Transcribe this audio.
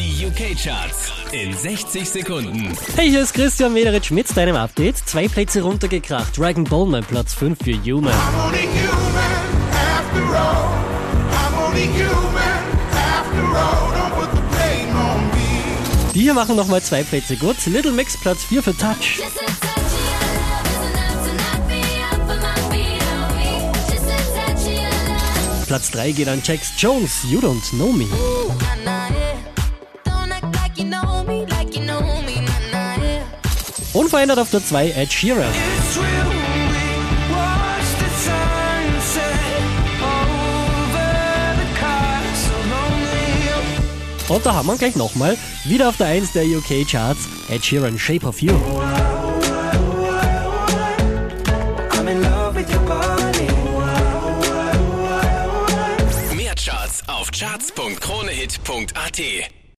Die UK-Charts in 60 Sekunden. Hey, hier ist Christian Mederitsch mit deinem Update. Zwei Plätze runtergekracht. Dragon Ball mein Platz 5 für Human. I'm only human after all. I'm only human after all. Don't put the blame on me. Die hier machen nochmal zwei Plätze gut. Little Mix Platz 4 für Touch. Platz 3 geht an Jax Jones. You don't know me. Unverändert auf der 2 Ed Sheeran. Und da haben wir gleich nochmal. Wieder auf der 1 der UK Charts. Ed Sheeran, Shape of You. I'm in love with your body. Mehr Charts auf charts.kronehit.at.